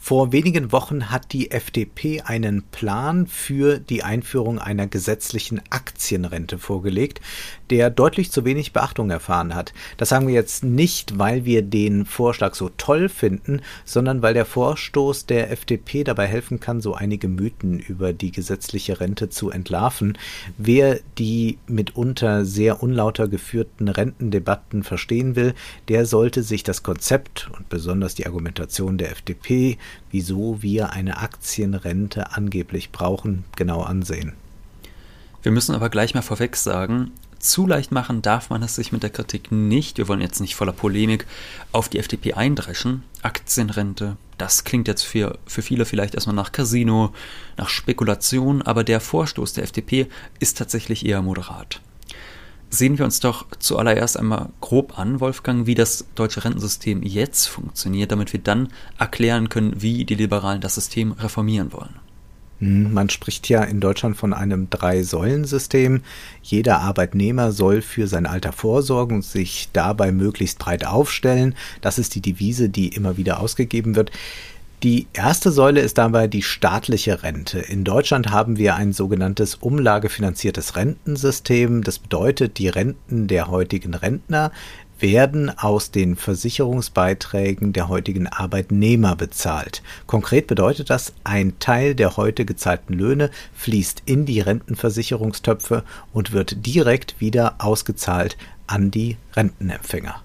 Vor wenigen Wochen hat die FDP einen Plan für die Einführung einer gesetzlichen Aktienrente vorgelegt, der deutlich zu wenig Beachtung erfahren hat. Das sagen wir jetzt nicht, weil wir den Vorschlag so toll finden, sondern weil der Vorstoß der FDP dabei helfen kann, so einige Mythen über die gesetzliche Rente zu entlarven. Wer die mitunter sehr unlauter geführten Rentendebatten verstehen will, der sollte sich das Konzept und besonders die Argumentation der FDP wieso wir eine Aktienrente angeblich brauchen, genau ansehen. Wir müssen aber gleich mal vorweg sagen, zu leicht machen darf man es sich mit der Kritik nicht. Wir wollen jetzt nicht voller Polemik auf die FDP eindreschen. Aktienrente, das klingt jetzt für, für viele vielleicht erstmal nach Casino, nach Spekulation, aber der Vorstoß der FDP ist tatsächlich eher moderat. Sehen wir uns doch zuallererst einmal grob an, Wolfgang, wie das deutsche Rentensystem jetzt funktioniert, damit wir dann erklären können, wie die Liberalen das System reformieren wollen. Hm, man spricht ja in Deutschland von einem Drei-Säulen-System. Jeder Arbeitnehmer soll für sein Alter vorsorgen und sich dabei möglichst breit aufstellen. Das ist die Devise, die immer wieder ausgegeben wird. Die erste Säule ist dabei die staatliche Rente. In Deutschland haben wir ein sogenanntes umlagefinanziertes Rentensystem. Das bedeutet, die Renten der heutigen Rentner werden aus den Versicherungsbeiträgen der heutigen Arbeitnehmer bezahlt. Konkret bedeutet das, ein Teil der heute gezahlten Löhne fließt in die Rentenversicherungstöpfe und wird direkt wieder ausgezahlt an die Rentenempfänger.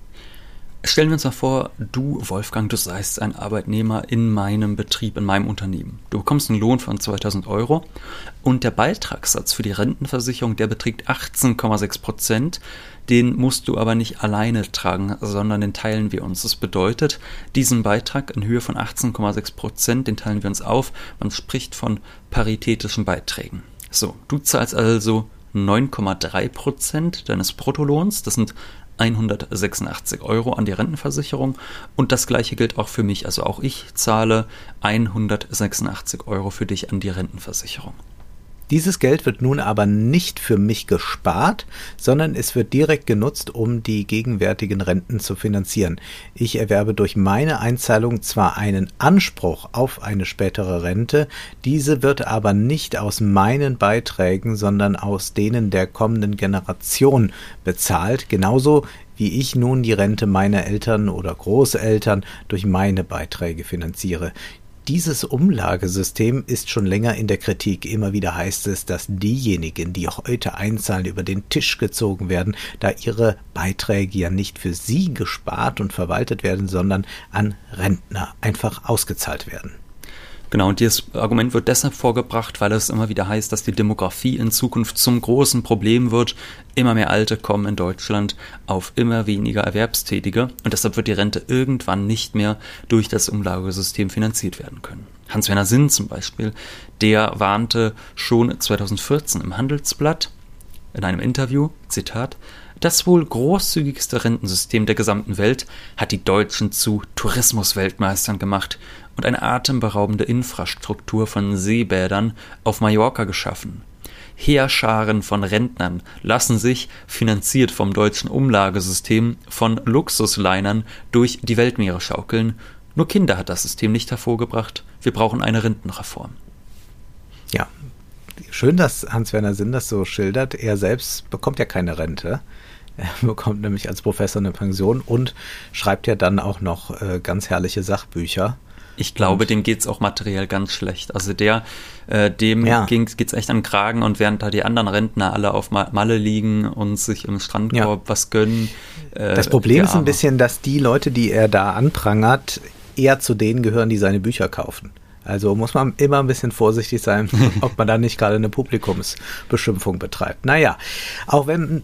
Stellen wir uns mal vor, du, Wolfgang, du seist ein Arbeitnehmer in meinem Betrieb, in meinem Unternehmen. Du bekommst einen Lohn von 2000 Euro und der Beitragssatz für die Rentenversicherung, der beträgt 18,6 Prozent. Den musst du aber nicht alleine tragen, sondern den teilen wir uns. Das bedeutet, diesen Beitrag in Höhe von 18,6 Prozent, den teilen wir uns auf. Man spricht von paritätischen Beiträgen. So, du zahlst also 9,3 Prozent deines Bruttolohns. Das sind 186 Euro an die Rentenversicherung und das gleiche gilt auch für mich. Also auch ich zahle 186 Euro für dich an die Rentenversicherung. Dieses Geld wird nun aber nicht für mich gespart, sondern es wird direkt genutzt, um die gegenwärtigen Renten zu finanzieren. Ich erwerbe durch meine Einzahlung zwar einen Anspruch auf eine spätere Rente, diese wird aber nicht aus meinen Beiträgen, sondern aus denen der kommenden Generation bezahlt, genauso wie ich nun die Rente meiner Eltern oder Großeltern durch meine Beiträge finanziere. Dieses Umlagesystem ist schon länger in der Kritik. Immer wieder heißt es, dass diejenigen, die heute einzahlen, über den Tisch gezogen werden, da ihre Beiträge ja nicht für sie gespart und verwaltet werden, sondern an Rentner einfach ausgezahlt werden. Genau, und dieses Argument wird deshalb vorgebracht, weil es immer wieder heißt, dass die Demografie in Zukunft zum großen Problem wird. Immer mehr Alte kommen in Deutschland auf immer weniger Erwerbstätige und deshalb wird die Rente irgendwann nicht mehr durch das Umlagesystem finanziert werden können. Hans-Werner Sinn zum Beispiel, der warnte schon 2014 im Handelsblatt in einem Interview, Zitat, das wohl großzügigste Rentensystem der gesamten Welt hat die Deutschen zu Tourismusweltmeistern gemacht und eine atemberaubende Infrastruktur von Seebädern auf Mallorca geschaffen. Heerscharen von Rentnern lassen sich, finanziert vom deutschen Umlagesystem, von Luxuslinern durch die Weltmeere schaukeln. Nur Kinder hat das System nicht hervorgebracht. Wir brauchen eine Rentenreform. Ja, schön, dass Hans-Werner Sinn das so schildert. Er selbst bekommt ja keine Rente. Er bekommt nämlich als Professor eine Pension und schreibt ja dann auch noch äh, ganz herrliche Sachbücher. Ich glaube, und dem geht's auch materiell ganz schlecht. Also der, äh, dem ja. geht's echt an den Kragen und während da die anderen Rentner alle auf Malle liegen und sich im Strandkorb ja. was gönnen. Äh, das Problem ist ein bisschen, dass die Leute, die er da anprangert, eher zu denen gehören, die seine Bücher kaufen. Also muss man immer ein bisschen vorsichtig sein, ob man da nicht gerade eine Publikumsbeschimpfung betreibt. Naja, auch wenn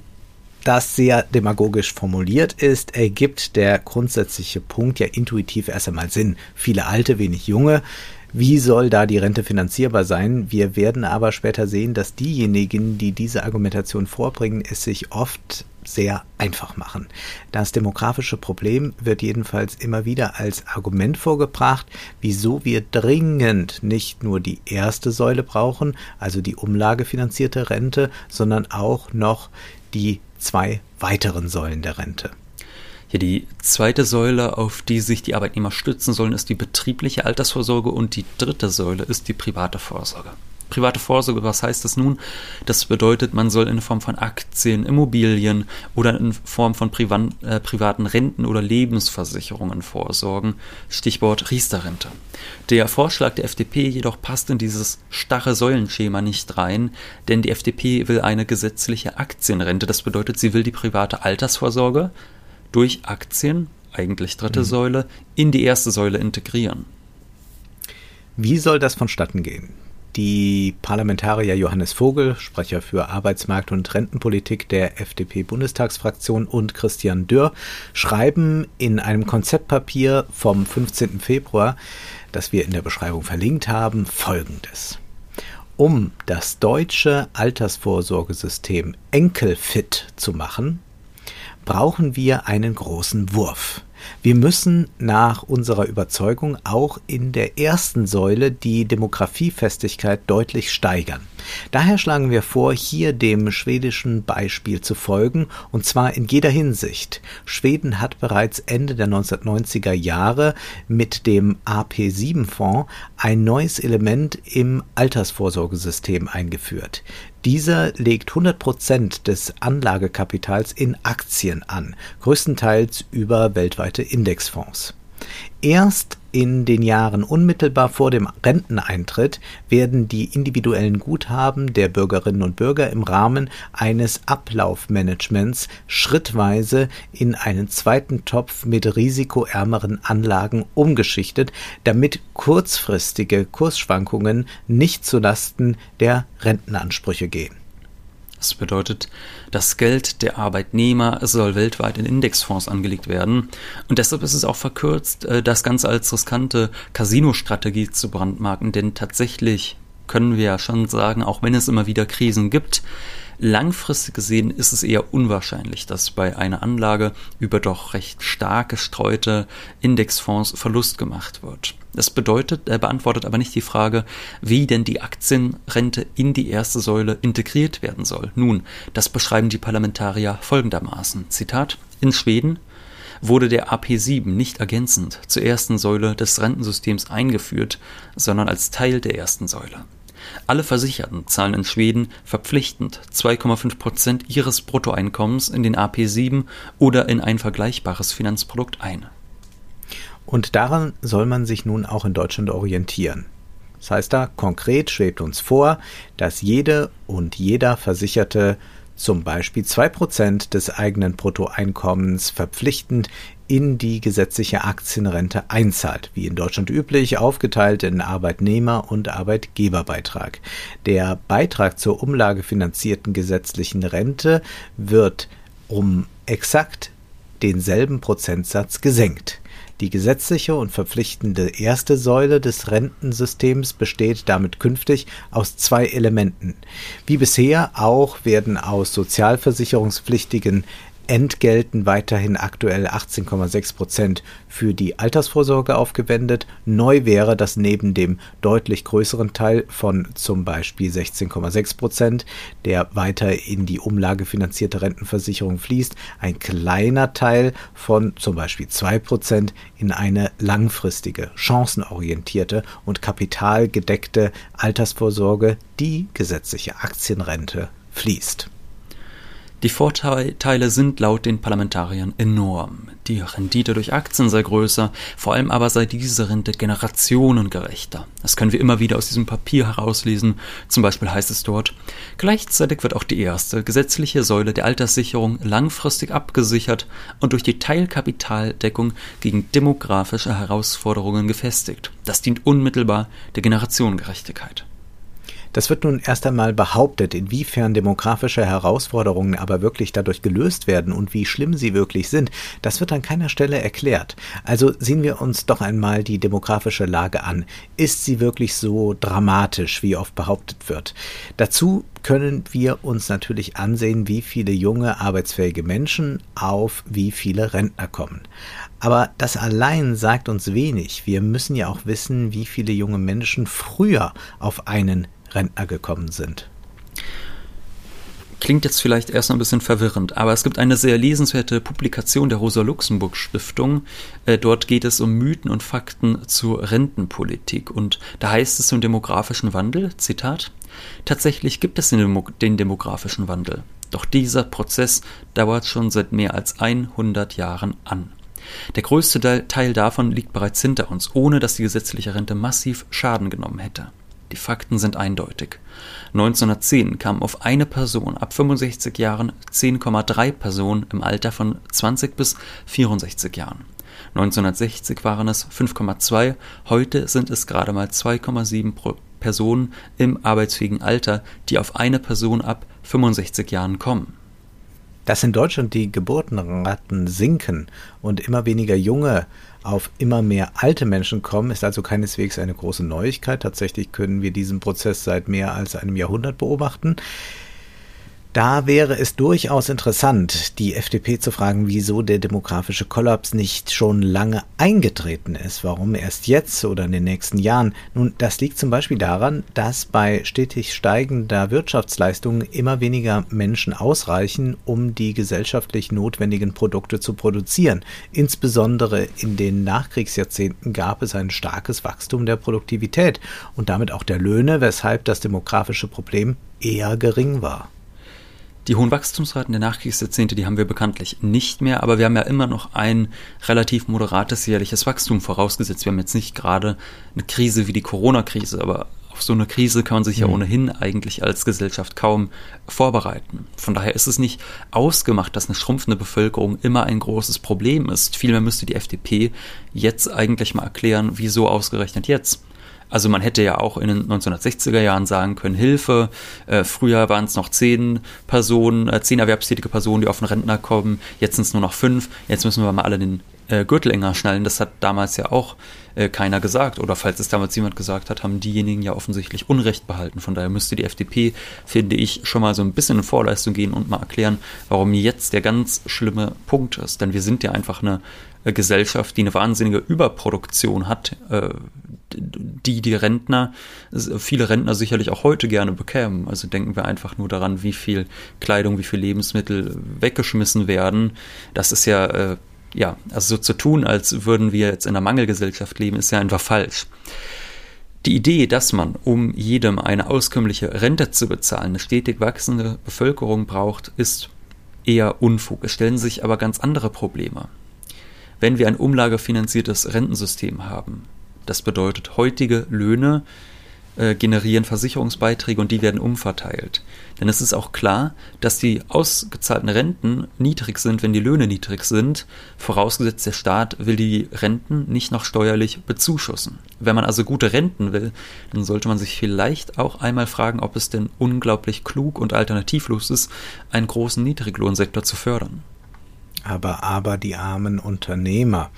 das sehr demagogisch formuliert ist, ergibt der grundsätzliche Punkt ja intuitiv erst einmal Sinn. Viele Alte, wenig Junge. Wie soll da die Rente finanzierbar sein? Wir werden aber später sehen, dass diejenigen, die diese Argumentation vorbringen, es sich oft sehr einfach machen. Das demografische Problem wird jedenfalls immer wieder als Argument vorgebracht, wieso wir dringend nicht nur die erste Säule brauchen, also die umlagefinanzierte Rente, sondern auch noch die zwei weiteren Säulen der Rente. Ja, die zweite Säule, auf die sich die Arbeitnehmer stützen sollen, ist die betriebliche Altersvorsorge und die dritte Säule ist die private Vorsorge. Private Vorsorge, was heißt das nun? Das bedeutet, man soll in Form von Aktien, Immobilien oder in Form von Privan, äh, privaten Renten oder Lebensversicherungen vorsorgen. Stichwort Riester-Rente. Der Vorschlag der FDP jedoch passt in dieses starre Säulenschema nicht rein, denn die FDP will eine gesetzliche Aktienrente. Das bedeutet, sie will die private Altersvorsorge durch Aktien, eigentlich dritte mhm. Säule, in die erste Säule integrieren. Wie soll das vonstatten gehen? Die Parlamentarier Johannes Vogel, Sprecher für Arbeitsmarkt- und Rentenpolitik der FDP-Bundestagsfraktion und Christian Dürr schreiben in einem Konzeptpapier vom 15. Februar, das wir in der Beschreibung verlinkt haben, Folgendes. Um das deutsche Altersvorsorgesystem enkelfit zu machen, brauchen wir einen großen Wurf. Wir müssen nach unserer Überzeugung auch in der ersten Säule die Demografiefestigkeit deutlich steigern. Daher schlagen wir vor, hier dem schwedischen Beispiel zu folgen, und zwar in jeder Hinsicht. Schweden hat bereits Ende der 1990er Jahre mit dem AP7-Fonds ein neues Element im Altersvorsorgesystem eingeführt. Dieser legt 100 Prozent des Anlagekapitals in Aktien an, größtenteils über weltweite Indexfonds. Erst in den Jahren unmittelbar vor dem Renteneintritt werden die individuellen Guthaben der Bürgerinnen und Bürger im Rahmen eines Ablaufmanagements schrittweise in einen zweiten Topf mit risikoärmeren Anlagen umgeschichtet, damit kurzfristige Kursschwankungen nicht zulasten der Rentenansprüche gehen. Das bedeutet, das Geld der Arbeitnehmer soll weltweit in Indexfonds angelegt werden. Und deshalb ist es auch verkürzt, äh, das Ganze als riskante Casino-Strategie zu brandmarken, denn tatsächlich können wir ja schon sagen, auch wenn es immer wieder Krisen gibt, Langfristig gesehen ist es eher unwahrscheinlich, dass bei einer Anlage über doch recht stark gestreute Indexfonds Verlust gemacht wird. Das bedeutet, er beantwortet aber nicht die Frage, wie denn die Aktienrente in die erste Säule integriert werden soll. Nun, das beschreiben die Parlamentarier folgendermaßen. Zitat, in Schweden wurde der AP7 nicht ergänzend zur ersten Säule des Rentensystems eingeführt, sondern als Teil der ersten Säule. Alle Versicherten zahlen in Schweden verpflichtend 2,5 Prozent ihres Bruttoeinkommens in den AP7 oder in ein vergleichbares Finanzprodukt ein. Und daran soll man sich nun auch in Deutschland orientieren. Das heißt da, konkret schwebt uns vor, dass jede und jeder Versicherte zum Beispiel 2% des eigenen Bruttoeinkommens verpflichtend in die gesetzliche Aktienrente einzahlt, wie in Deutschland üblich, aufgeteilt in Arbeitnehmer- und Arbeitgeberbeitrag. Der Beitrag zur umlagefinanzierten gesetzlichen Rente wird um exakt denselben Prozentsatz gesenkt. Die gesetzliche und verpflichtende erste Säule des Rentensystems besteht damit künftig aus zwei Elementen. Wie bisher auch werden aus sozialversicherungspflichtigen Entgelten weiterhin aktuell 18,6 Prozent für die Altersvorsorge aufgewendet. Neu wäre, dass neben dem deutlich größeren Teil von zum Beispiel 16,6 Prozent, der weiter in die umlagefinanzierte Rentenversicherung fließt, ein kleiner Teil von zum Beispiel 2 Prozent in eine langfristige, chancenorientierte und kapitalgedeckte Altersvorsorge, die gesetzliche Aktienrente, fließt. Die Vorteile sind laut den Parlamentariern enorm. Die Rendite durch Aktien sei größer, vor allem aber sei diese Rente generationengerechter. Das können wir immer wieder aus diesem Papier herauslesen. Zum Beispiel heißt es dort, gleichzeitig wird auch die erste gesetzliche Säule der Alterssicherung langfristig abgesichert und durch die Teilkapitaldeckung gegen demografische Herausforderungen gefestigt. Das dient unmittelbar der Generationengerechtigkeit. Das wird nun erst einmal behauptet, inwiefern demografische Herausforderungen aber wirklich dadurch gelöst werden und wie schlimm sie wirklich sind, das wird an keiner Stelle erklärt. Also sehen wir uns doch einmal die demografische Lage an. Ist sie wirklich so dramatisch, wie oft behauptet wird? Dazu können wir uns natürlich ansehen, wie viele junge arbeitsfähige Menschen auf wie viele Rentner kommen. Aber das allein sagt uns wenig. Wir müssen ja auch wissen, wie viele junge Menschen früher auf einen Rentner gekommen sind. Klingt jetzt vielleicht erst noch ein bisschen verwirrend, aber es gibt eine sehr lesenswerte Publikation der Rosa-Luxemburg-Stiftung. Äh, dort geht es um Mythen und Fakten zur Rentenpolitik. Und da heißt es zum demografischen Wandel, Zitat, Tatsächlich gibt es den, Demo den demografischen Wandel. Doch dieser Prozess dauert schon seit mehr als 100 Jahren an. Der größte Teil davon liegt bereits hinter uns, ohne dass die gesetzliche Rente massiv Schaden genommen hätte. Die Fakten sind eindeutig. 1910 kamen auf eine Person ab 65 Jahren 10,3 Personen im Alter von 20 bis 64 Jahren. 1960 waren es 5,2, heute sind es gerade mal 2,7 Personen im arbeitsfähigen Alter, die auf eine Person ab 65 Jahren kommen. Dass in Deutschland die Geburtenraten sinken und immer weniger junge auf immer mehr alte Menschen kommen, ist also keineswegs eine große Neuigkeit. Tatsächlich können wir diesen Prozess seit mehr als einem Jahrhundert beobachten. Da wäre es durchaus interessant, die FDP zu fragen, wieso der demografische Kollaps nicht schon lange eingetreten ist, warum erst jetzt oder in den nächsten Jahren. Nun, das liegt zum Beispiel daran, dass bei stetig steigender Wirtschaftsleistung immer weniger Menschen ausreichen, um die gesellschaftlich notwendigen Produkte zu produzieren. Insbesondere in den Nachkriegsjahrzehnten gab es ein starkes Wachstum der Produktivität und damit auch der Löhne, weshalb das demografische Problem eher gering war. Die hohen Wachstumsraten der Nachkriegsjahrzehnte, die haben wir bekanntlich nicht mehr, aber wir haben ja immer noch ein relativ moderates jährliches Wachstum vorausgesetzt. Wir haben jetzt nicht gerade eine Krise wie die Corona-Krise, aber auf so eine Krise kann man sich mhm. ja ohnehin eigentlich als Gesellschaft kaum vorbereiten. Von daher ist es nicht ausgemacht, dass eine schrumpfende Bevölkerung immer ein großes Problem ist. Vielmehr müsste die FDP jetzt eigentlich mal erklären, wieso ausgerechnet jetzt. Also man hätte ja auch in den 1960er Jahren sagen können, Hilfe, äh, früher waren es noch zehn Personen, äh, zehn erwerbstätige Personen, die auf den Rentner kommen, jetzt sind es nur noch fünf, jetzt müssen wir mal alle den äh, Gürtel enger schnallen. Das hat damals ja auch äh, keiner gesagt. Oder falls es damals jemand gesagt hat, haben diejenigen ja offensichtlich Unrecht behalten. Von daher müsste die FDP, finde ich, schon mal so ein bisschen in Vorleistung gehen und mal erklären, warum jetzt der ganz schlimme Punkt ist. Denn wir sind ja einfach eine äh, Gesellschaft, die eine wahnsinnige Überproduktion hat, äh, die die Rentner, viele Rentner sicherlich auch heute gerne bekämen. Also denken wir einfach nur daran, wie viel Kleidung, wie viel Lebensmittel weggeschmissen werden. Das ist ja, äh, ja, also so zu tun, als würden wir jetzt in einer Mangelgesellschaft leben, ist ja einfach falsch. Die Idee, dass man, um jedem eine auskömmliche Rente zu bezahlen, eine stetig wachsende Bevölkerung braucht, ist eher Unfug. Es stellen sich aber ganz andere Probleme. Wenn wir ein umlagefinanziertes Rentensystem haben, das bedeutet, heutige Löhne äh, generieren Versicherungsbeiträge und die werden umverteilt. Denn es ist auch klar, dass die ausgezahlten Renten niedrig sind, wenn die Löhne niedrig sind, vorausgesetzt der Staat will die Renten nicht noch steuerlich bezuschussen. Wenn man also gute Renten will, dann sollte man sich vielleicht auch einmal fragen, ob es denn unglaublich klug und alternativlos ist, einen großen Niedriglohnsektor zu fördern. Aber, aber die armen Unternehmer.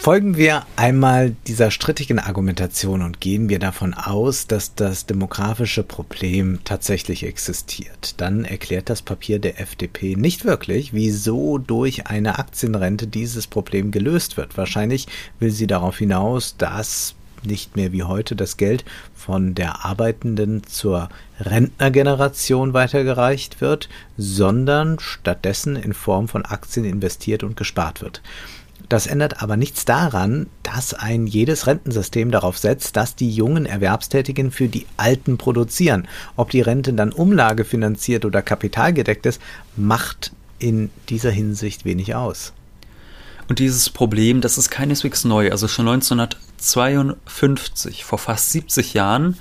Folgen wir einmal dieser strittigen Argumentation und gehen wir davon aus, dass das demografische Problem tatsächlich existiert. Dann erklärt das Papier der FDP nicht wirklich, wieso durch eine Aktienrente dieses Problem gelöst wird. Wahrscheinlich will sie darauf hinaus, dass nicht mehr wie heute das Geld von der arbeitenden zur Rentnergeneration weitergereicht wird, sondern stattdessen in Form von Aktien investiert und gespart wird. Das ändert aber nichts daran, dass ein jedes Rentensystem darauf setzt, dass die jungen Erwerbstätigen für die Alten produzieren. Ob die Rente dann umlagefinanziert oder kapitalgedeckt ist, macht in dieser Hinsicht wenig aus. Und dieses Problem, das ist keineswegs neu. Also schon 1952, vor fast 70 Jahren,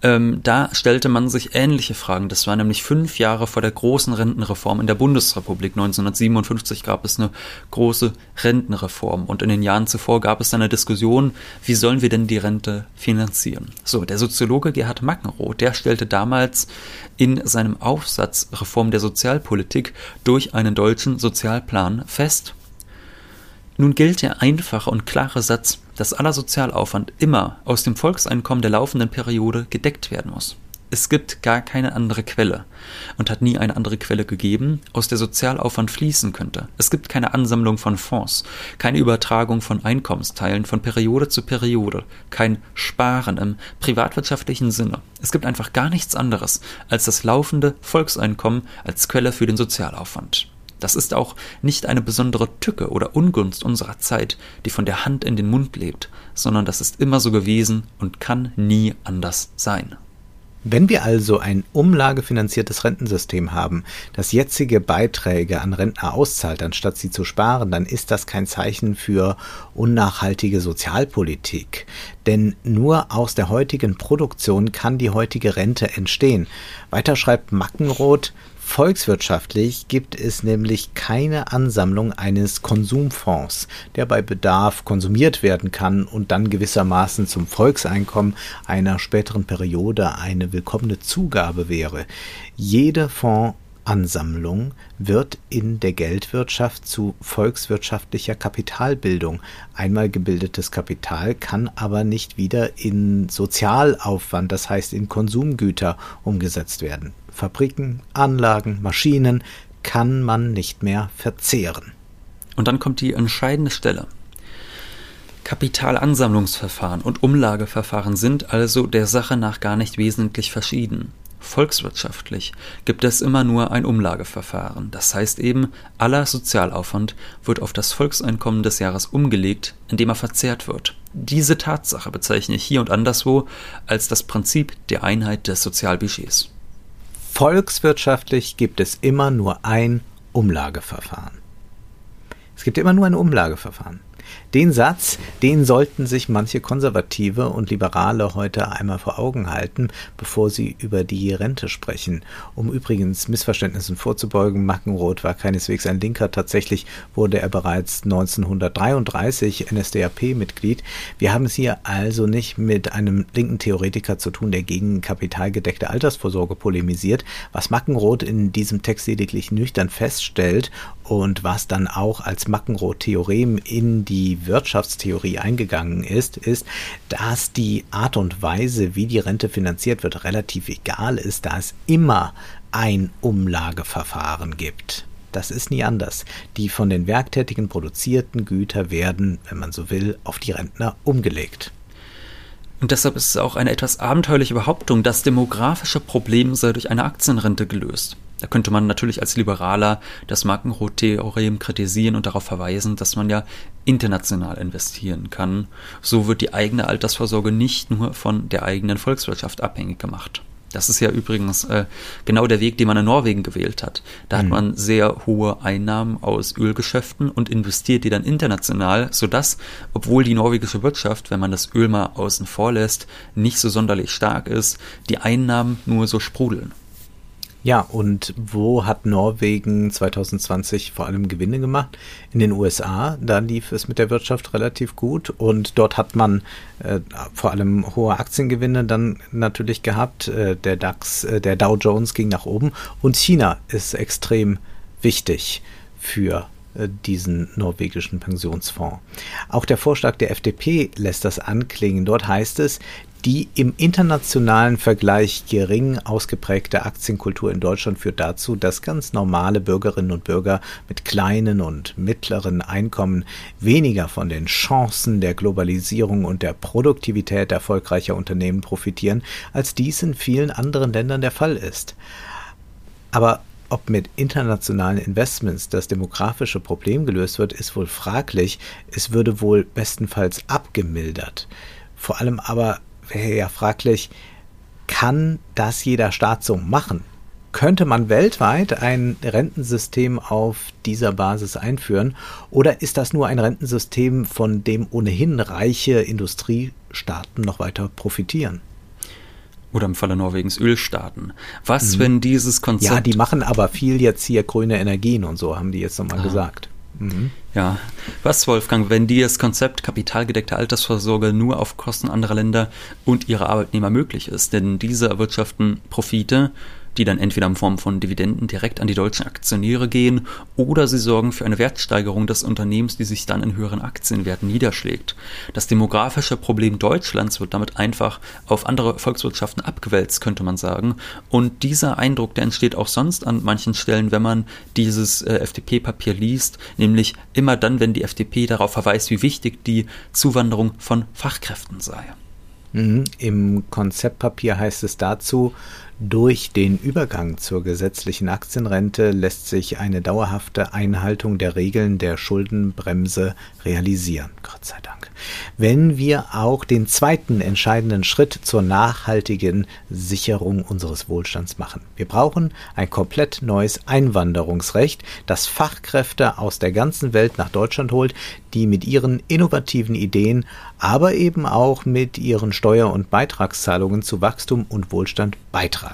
Ähm, da stellte man sich ähnliche Fragen. Das war nämlich fünf Jahre vor der großen Rentenreform in der Bundesrepublik. 1957 gab es eine große Rentenreform und in den Jahren zuvor gab es dann eine Diskussion, wie sollen wir denn die Rente finanzieren? So, der Soziologe Gerhard Mackenroth, der stellte damals in seinem Aufsatz Reform der Sozialpolitik durch einen deutschen Sozialplan fest, nun gilt der einfache und klare Satz, dass aller Sozialaufwand immer aus dem Volkseinkommen der laufenden Periode gedeckt werden muss. Es gibt gar keine andere Quelle und hat nie eine andere Quelle gegeben, aus der Sozialaufwand fließen könnte. Es gibt keine Ansammlung von Fonds, keine Übertragung von Einkommensteilen von Periode zu Periode, kein Sparen im privatwirtschaftlichen Sinne. Es gibt einfach gar nichts anderes als das laufende Volkseinkommen als Quelle für den Sozialaufwand. Das ist auch nicht eine besondere Tücke oder Ungunst unserer Zeit, die von der Hand in den Mund lebt, sondern das ist immer so gewesen und kann nie anders sein. Wenn wir also ein umlagefinanziertes Rentensystem haben, das jetzige Beiträge an Rentner auszahlt, anstatt sie zu sparen, dann ist das kein Zeichen für unnachhaltige Sozialpolitik. Denn nur aus der heutigen Produktion kann die heutige Rente entstehen. Weiter schreibt Mackenroth, Volkswirtschaftlich gibt es nämlich keine Ansammlung eines Konsumfonds, der bei Bedarf konsumiert werden kann und dann gewissermaßen zum Volkseinkommen einer späteren Periode eine willkommene Zugabe wäre. Jede Fondsansammlung wird in der Geldwirtschaft zu volkswirtschaftlicher Kapitalbildung. Einmal gebildetes Kapital kann aber nicht wieder in Sozialaufwand, das heißt in Konsumgüter umgesetzt werden. Fabriken, Anlagen, Maschinen kann man nicht mehr verzehren. Und dann kommt die entscheidende Stelle. Kapitalansammlungsverfahren und Umlageverfahren sind also der Sache nach gar nicht wesentlich verschieden. Volkswirtschaftlich gibt es immer nur ein Umlageverfahren. Das heißt eben, aller Sozialaufwand wird auf das Volkseinkommen des Jahres umgelegt, indem er verzehrt wird. Diese Tatsache bezeichne ich hier und anderswo als das Prinzip der Einheit des Sozialbudgets. Volkswirtschaftlich gibt es immer nur ein Umlageverfahren. Es gibt immer nur ein Umlageverfahren. Den Satz, den sollten sich manche Konservative und Liberale heute einmal vor Augen halten, bevor sie über die Rente sprechen. Um übrigens Missverständnissen vorzubeugen, Mackenroth war keineswegs ein Linker. Tatsächlich wurde er bereits 1933 NSDAP-Mitglied. Wir haben es hier also nicht mit einem linken Theoretiker zu tun, der gegen kapitalgedeckte Altersvorsorge polemisiert. Was Mackenroth in diesem Text lediglich nüchtern feststellt und was dann auch als Mackenroth-Theorem in die Wirtschaftstheorie eingegangen ist, ist, dass die Art und Weise, wie die Rente finanziert wird, relativ egal ist, da es immer ein Umlageverfahren gibt. Das ist nie anders. Die von den Werktätigen produzierten Güter werden, wenn man so will, auf die Rentner umgelegt. Und deshalb ist es auch eine etwas abenteuerliche Behauptung, das demografische Problem sei durch eine Aktienrente gelöst. Da könnte man natürlich als Liberaler das Markenrot-Theorem kritisieren und darauf verweisen, dass man ja international investieren kann. So wird die eigene Altersvorsorge nicht nur von der eigenen Volkswirtschaft abhängig gemacht. Das ist ja übrigens äh, genau der Weg, den man in Norwegen gewählt hat. Da mhm. hat man sehr hohe Einnahmen aus Ölgeschäften und investiert die dann international, sodass, obwohl die norwegische Wirtschaft, wenn man das Öl mal außen vor lässt, nicht so sonderlich stark ist, die Einnahmen nur so sprudeln. Ja, und wo hat Norwegen 2020 vor allem Gewinne gemacht? In den USA, da lief es mit der Wirtschaft relativ gut und dort hat man äh, vor allem hohe Aktiengewinne dann natürlich gehabt. Äh, der DAX, äh, der Dow Jones ging nach oben und China ist extrem wichtig für äh, diesen norwegischen Pensionsfonds. Auch der Vorschlag der FDP lässt das anklingen. Dort heißt es, die im internationalen Vergleich gering ausgeprägte Aktienkultur in Deutschland führt dazu, dass ganz normale Bürgerinnen und Bürger mit kleinen und mittleren Einkommen weniger von den Chancen der Globalisierung und der Produktivität erfolgreicher Unternehmen profitieren, als dies in vielen anderen Ländern der Fall ist. Aber ob mit internationalen Investments das demografische Problem gelöst wird, ist wohl fraglich. Es würde wohl bestenfalls abgemildert. Vor allem aber wäre ja fraglich, kann das jeder Staat so machen? Könnte man weltweit ein Rentensystem auf dieser Basis einführen oder ist das nur ein Rentensystem, von dem ohnehin reiche Industriestaaten noch weiter profitieren? Oder im Falle Norwegens Ölstaaten. Was, mhm. wenn dieses Konzept. Ja, die machen aber viel jetzt hier grüne Energien und so, haben die jetzt nochmal gesagt. Mhm. Ja, was, Wolfgang, wenn die das Konzept kapitalgedeckte Altersvorsorge nur auf Kosten anderer Länder und ihrer Arbeitnehmer möglich ist? Denn diese erwirtschaften Profite die dann entweder in Form von Dividenden direkt an die deutschen Aktionäre gehen oder sie sorgen für eine Wertsteigerung des Unternehmens, die sich dann in höheren Aktienwerten niederschlägt. Das demografische Problem Deutschlands wird damit einfach auf andere Volkswirtschaften abgewälzt, könnte man sagen. Und dieser Eindruck, der entsteht auch sonst an manchen Stellen, wenn man dieses äh, FDP-Papier liest, nämlich immer dann, wenn die FDP darauf verweist, wie wichtig die Zuwanderung von Fachkräften sei. Mhm. Im Konzeptpapier heißt es dazu, durch den Übergang zur gesetzlichen Aktienrente lässt sich eine dauerhafte Einhaltung der Regeln der Schuldenbremse realisieren. Gott sei Dank. Wenn wir auch den zweiten entscheidenden Schritt zur nachhaltigen Sicherung unseres Wohlstands machen. Wir brauchen ein komplett neues Einwanderungsrecht, das Fachkräfte aus der ganzen Welt nach Deutschland holt, die mit ihren innovativen Ideen, aber eben auch mit ihren Steuer- und Beitragszahlungen zu Wachstum und Wohlstand beitragen.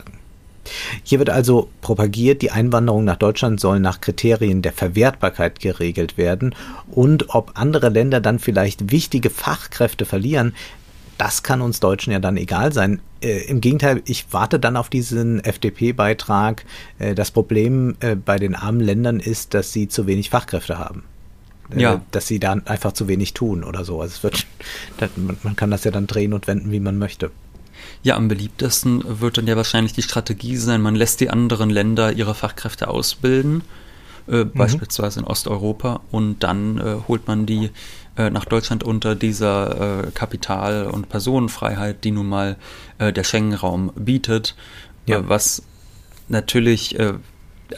Hier wird also propagiert, die Einwanderung nach Deutschland soll nach Kriterien der Verwertbarkeit geregelt werden und ob andere Länder dann vielleicht wichtige Fachkräfte verlieren, das kann uns Deutschen ja dann egal sein. Äh, Im Gegenteil, ich warte dann auf diesen FDP-Beitrag. Äh, das Problem äh, bei den armen Ländern ist, dass sie zu wenig Fachkräfte haben. Äh, ja. Dass sie dann einfach zu wenig tun oder so. Also es wird, man kann das ja dann drehen und wenden, wie man möchte. Ja, am beliebtesten wird dann ja wahrscheinlich die Strategie sein, man lässt die anderen Länder ihre Fachkräfte ausbilden, äh, mhm. beispielsweise in Osteuropa, und dann äh, holt man die äh, nach Deutschland unter dieser äh, Kapital- und Personenfreiheit, die nun mal äh, der Schengen-Raum bietet, äh, ja. was natürlich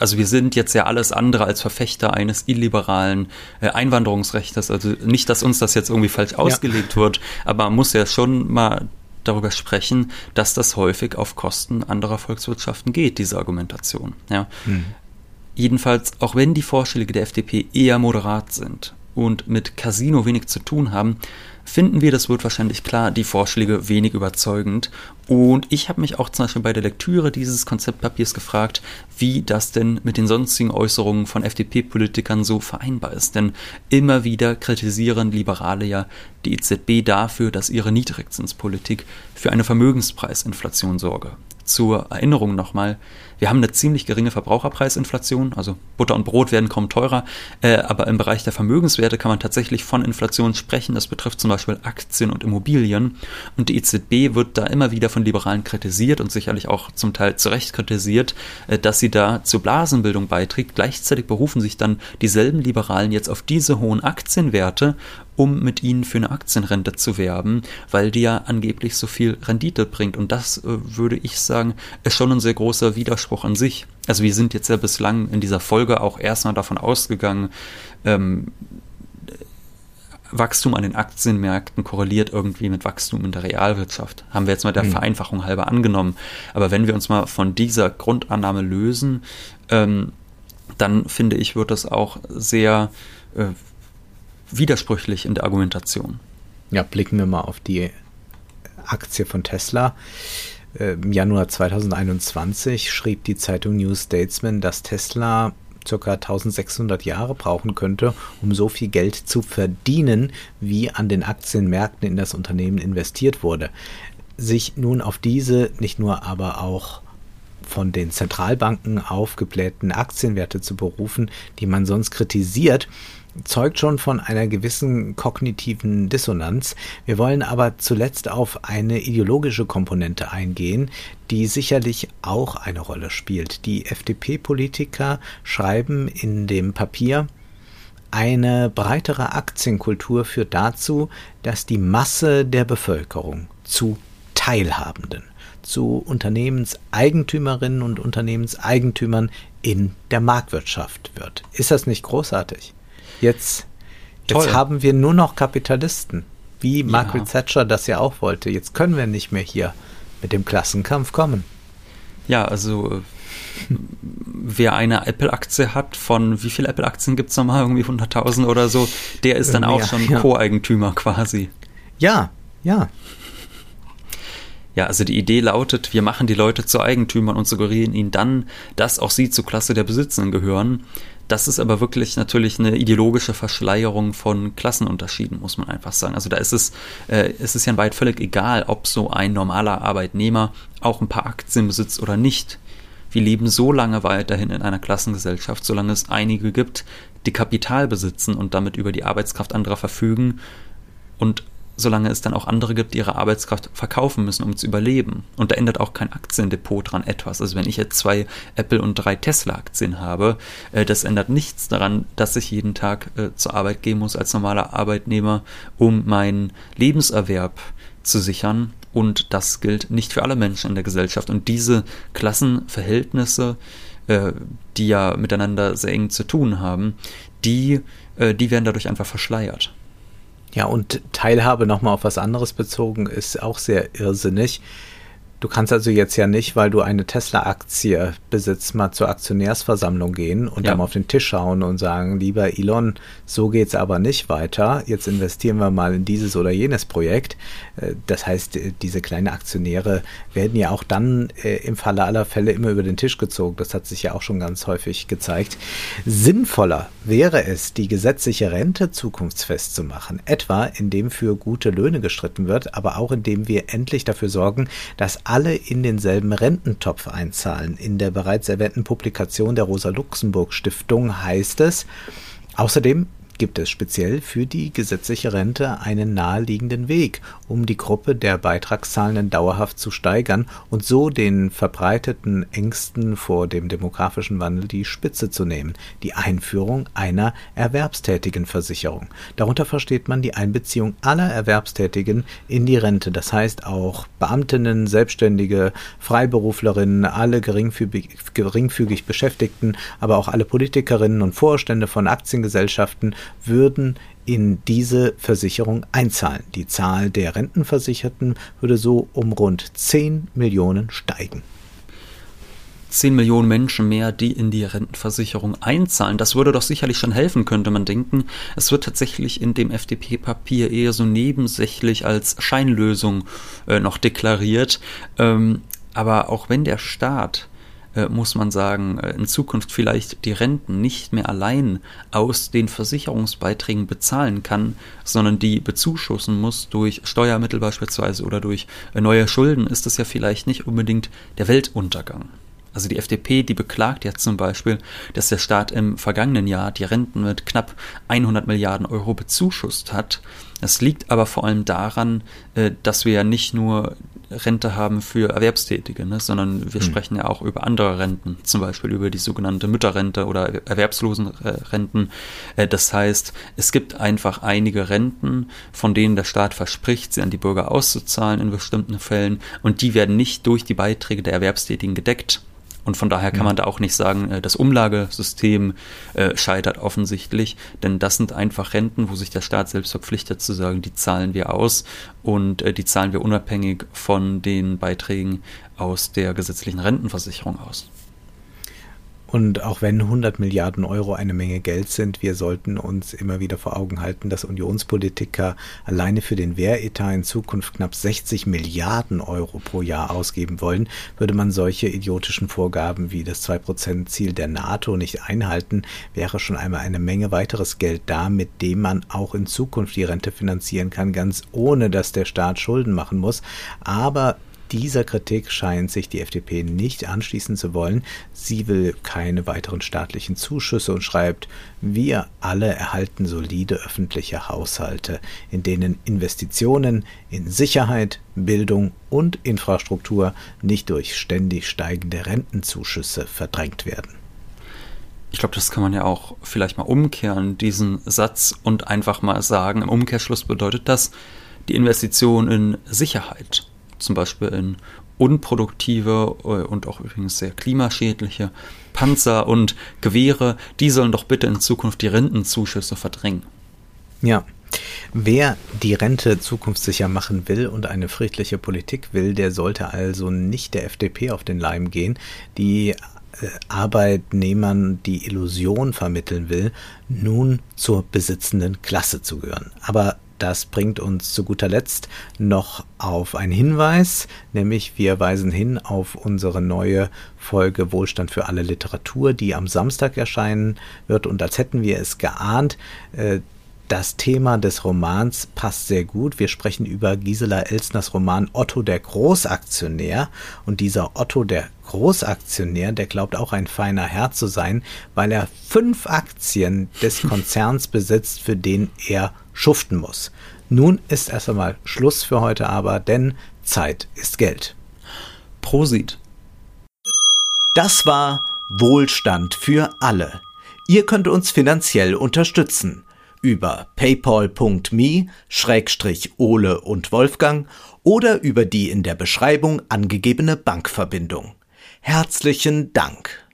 also wir sind jetzt ja alles andere als Verfechter eines illiberalen äh, Einwanderungsrechts. Also nicht, dass uns das jetzt irgendwie falsch ausgelegt ja. wird, aber man muss ja schon mal darüber sprechen, dass das häufig auf Kosten anderer Volkswirtschaften geht, diese Argumentation. Ja. Mhm. Jedenfalls, auch wenn die Vorschläge der FDP eher moderat sind und mit Casino wenig zu tun haben, finden wir, das wird wahrscheinlich klar, die Vorschläge wenig überzeugend. Und ich habe mich auch zum Beispiel bei der Lektüre dieses Konzeptpapiers gefragt, wie das denn mit den sonstigen Äußerungen von FDP-Politikern so vereinbar ist. Denn immer wieder kritisieren Liberale ja die EZB dafür, dass ihre Niedrigzinspolitik für eine Vermögenspreisinflation sorge. Zur Erinnerung nochmal, wir haben eine ziemlich geringe Verbraucherpreisinflation, also Butter und Brot werden kaum teurer, äh, aber im Bereich der Vermögenswerte kann man tatsächlich von Inflation sprechen. Das betrifft zum Beispiel Aktien und Immobilien. Und die EZB wird da immer wieder von Liberalen kritisiert und sicherlich auch zum Teil zu Recht kritisiert, äh, dass sie da zur Blasenbildung beiträgt. Gleichzeitig berufen sich dann dieselben Liberalen jetzt auf diese hohen Aktienwerte um mit ihnen für eine Aktienrente zu werben, weil die ja angeblich so viel Rendite bringt. Und das äh, würde ich sagen, ist schon ein sehr großer Widerspruch Widerspruch an sich. Also wir sind jetzt ja bislang in dieser Folge auch erstmal davon ausgegangen, ähm, Wachstum an den Aktienmärkten korreliert irgendwie mit Wachstum in der Realwirtschaft. Haben wir jetzt mal der mhm. Vereinfachung halber angenommen. Aber wenn wir uns mal von dieser Grundannahme lösen, ähm, dann finde ich, wird das auch sehr äh, widersprüchlich in der Argumentation. Ja, blicken wir mal auf die Aktie von Tesla. Im Januar 2021 schrieb die Zeitung New Statesman, dass Tesla ca. 1600 Jahre brauchen könnte, um so viel Geld zu verdienen, wie an den Aktienmärkten in das Unternehmen investiert wurde. Sich nun auf diese nicht nur aber auch von den Zentralbanken aufgeblähten Aktienwerte zu berufen, die man sonst kritisiert, zeugt schon von einer gewissen kognitiven Dissonanz. Wir wollen aber zuletzt auf eine ideologische Komponente eingehen, die sicherlich auch eine Rolle spielt. Die FDP-Politiker schreiben in dem Papier, eine breitere Aktienkultur führt dazu, dass die Masse der Bevölkerung zu Teilhabenden, zu Unternehmenseigentümerinnen und Unternehmenseigentümern in der Marktwirtschaft wird. Ist das nicht großartig? Jetzt, jetzt haben wir nur noch Kapitalisten, wie Margaret ja. Thatcher das ja auch wollte. Jetzt können wir nicht mehr hier mit dem Klassenkampf kommen. Ja, also wer eine Apple-Aktie hat, von wie viele Apple-Aktien gibt es nochmal? Irgendwie 100.000 oder so, der ist dann auch schon ja. Co-Eigentümer quasi. Ja, ja. Ja, also die Idee lautet, wir machen die Leute zu Eigentümern und suggerieren ihnen dann, dass auch sie zur Klasse der Besitzenden gehören. Das ist aber wirklich natürlich eine ideologische Verschleierung von Klassenunterschieden, muss man einfach sagen. Also da ist es, äh, es ist ja weit völlig egal, ob so ein normaler Arbeitnehmer auch ein paar Aktien besitzt oder nicht. Wir leben so lange weiterhin in einer Klassengesellschaft, solange es einige gibt, die Kapital besitzen und damit über die Arbeitskraft anderer verfügen und solange es dann auch andere gibt, die ihre Arbeitskraft verkaufen müssen, um zu überleben. Und da ändert auch kein Aktiendepot dran etwas. Also wenn ich jetzt zwei Apple und drei Tesla-Aktien habe, äh, das ändert nichts daran, dass ich jeden Tag äh, zur Arbeit gehen muss als normaler Arbeitnehmer, um meinen Lebenserwerb zu sichern. Und das gilt nicht für alle Menschen in der Gesellschaft. Und diese Klassenverhältnisse, äh, die ja miteinander sehr eng zu tun haben, die, die werden dadurch einfach verschleiert. Ja, und Teilhabe nochmal auf was anderes bezogen ist auch sehr irrsinnig. Du kannst also jetzt ja nicht, weil du eine Tesla-Aktie besitzt, mal zur Aktionärsversammlung gehen und ja. dann auf den Tisch schauen und sagen, lieber Elon, so geht's aber nicht weiter. Jetzt investieren wir mal in dieses oder jenes Projekt. Äh, das heißt, äh, diese kleinen Aktionäre werden ja auch dann äh, im Falle aller Fälle immer über den Tisch gezogen. Das hat sich ja auch schon ganz häufig gezeigt. Sinnvoller wäre es, die gesetzliche Rente zukunftsfest zu machen. Etwa, indem für gute Löhne gestritten wird, aber auch indem wir endlich dafür sorgen, dass alle in denselben Rententopf einzahlen. In der bereits erwähnten Publikation der Rosa-Luxemburg-Stiftung heißt es, Außerdem gibt es speziell für die gesetzliche Rente einen naheliegenden Weg, um die Gruppe der Beitragszahlenden dauerhaft zu steigern und so den verbreiteten Ängsten vor dem demografischen Wandel die Spitze zu nehmen, die Einführung einer erwerbstätigen Versicherung. Darunter versteht man die Einbeziehung aller Erwerbstätigen in die Rente, das heißt auch Beamtinnen, Selbstständige, Freiberuflerinnen, alle geringfügig, geringfügig Beschäftigten, aber auch alle Politikerinnen und Vorstände von Aktiengesellschaften würden in diese Versicherung einzahlen. Die Zahl der Rentenversicherten würde so um rund 10 Millionen steigen. 10 Millionen Menschen mehr, die in die Rentenversicherung einzahlen. Das würde doch sicherlich schon helfen, könnte man denken. Es wird tatsächlich in dem FDP-Papier eher so nebensächlich als Scheinlösung äh, noch deklariert. Ähm, aber auch wenn der Staat äh, muss man sagen, äh, in Zukunft vielleicht die Renten nicht mehr allein aus den Versicherungsbeiträgen bezahlen kann, sondern die bezuschussen muss durch Steuermittel beispielsweise oder durch äh, neue Schulden, ist das ja vielleicht nicht unbedingt der Weltuntergang. Also die FDP, die beklagt jetzt zum Beispiel, dass der Staat im vergangenen Jahr die Renten mit knapp 100 Milliarden Euro bezuschusst hat. Das liegt aber vor allem daran, dass wir ja nicht nur Rente haben für Erwerbstätige, ne? sondern wir hm. sprechen ja auch über andere Renten, zum Beispiel über die sogenannte Mütterrente oder Erwerbslosenrenten. Äh, das heißt, es gibt einfach einige Renten, von denen der Staat verspricht, sie an die Bürger auszuzahlen in bestimmten Fällen und die werden nicht durch die Beiträge der Erwerbstätigen gedeckt. Und von daher kann man da auch nicht sagen, äh, das Umlagesystem äh, scheitert offensichtlich, denn das sind einfach Renten, wo sich der Staat selbst verpflichtet zu sagen, die zahlen wir aus. Und äh, die zahlen wir unabhängig von den Beiträgen aus der gesetzlichen Rentenversicherung aus. Und auch wenn 100 Milliarden Euro eine Menge Geld sind, wir sollten uns immer wieder vor Augen halten, dass Unionspolitiker alleine für den Wehretat in Zukunft knapp 60 Milliarden Euro pro Jahr ausgeben wollen. Würde man solche idiotischen Vorgaben wie das 2%-Ziel der NATO nicht einhalten, wäre schon einmal eine Menge weiteres Geld da, mit dem man auch in Zukunft die Rente finanzieren kann, ganz ohne dass der Staat Schulden machen muss. Aber dieser Kritik scheint sich die FDP nicht anschließen zu wollen. Sie will keine weiteren staatlichen Zuschüsse und schreibt, wir alle erhalten solide öffentliche Haushalte, in denen Investitionen in Sicherheit, Bildung und Infrastruktur nicht durch ständig steigende Rentenzuschüsse verdrängt werden. Ich glaube, das kann man ja auch vielleicht mal umkehren, diesen Satz, und einfach mal sagen, im Umkehrschluss bedeutet das, die Investition in Sicherheit zum Beispiel in unproduktive äh, und auch übrigens sehr klimaschädliche Panzer und Gewehre, die sollen doch bitte in Zukunft die Rentenzuschüsse verdrängen. Ja. Wer die Rente zukunftssicher machen will und eine friedliche Politik will, der sollte also nicht der FDP auf den Leim gehen, die äh, Arbeitnehmern die Illusion vermitteln will, nun zur besitzenden Klasse zu gehören. Aber das bringt uns zu guter Letzt noch auf einen Hinweis, nämlich wir weisen hin auf unsere neue Folge Wohlstand für alle Literatur, die am Samstag erscheinen wird. Und als hätten wir es geahnt, äh, das Thema des Romans passt sehr gut. Wir sprechen über Gisela Elsners Roman Otto der Großaktionär. Und dieser Otto der Großaktionär, der glaubt auch ein feiner Herr zu sein, weil er fünf Aktien des Konzerns besitzt, für den er schuften muss. Nun ist erst einmal Schluss für heute aber, denn Zeit ist Geld. Prosit. Das war Wohlstand für alle. Ihr könnt uns finanziell unterstützen über paypal.me-ole und Wolfgang oder über die in der Beschreibung angegebene Bankverbindung. Herzlichen Dank.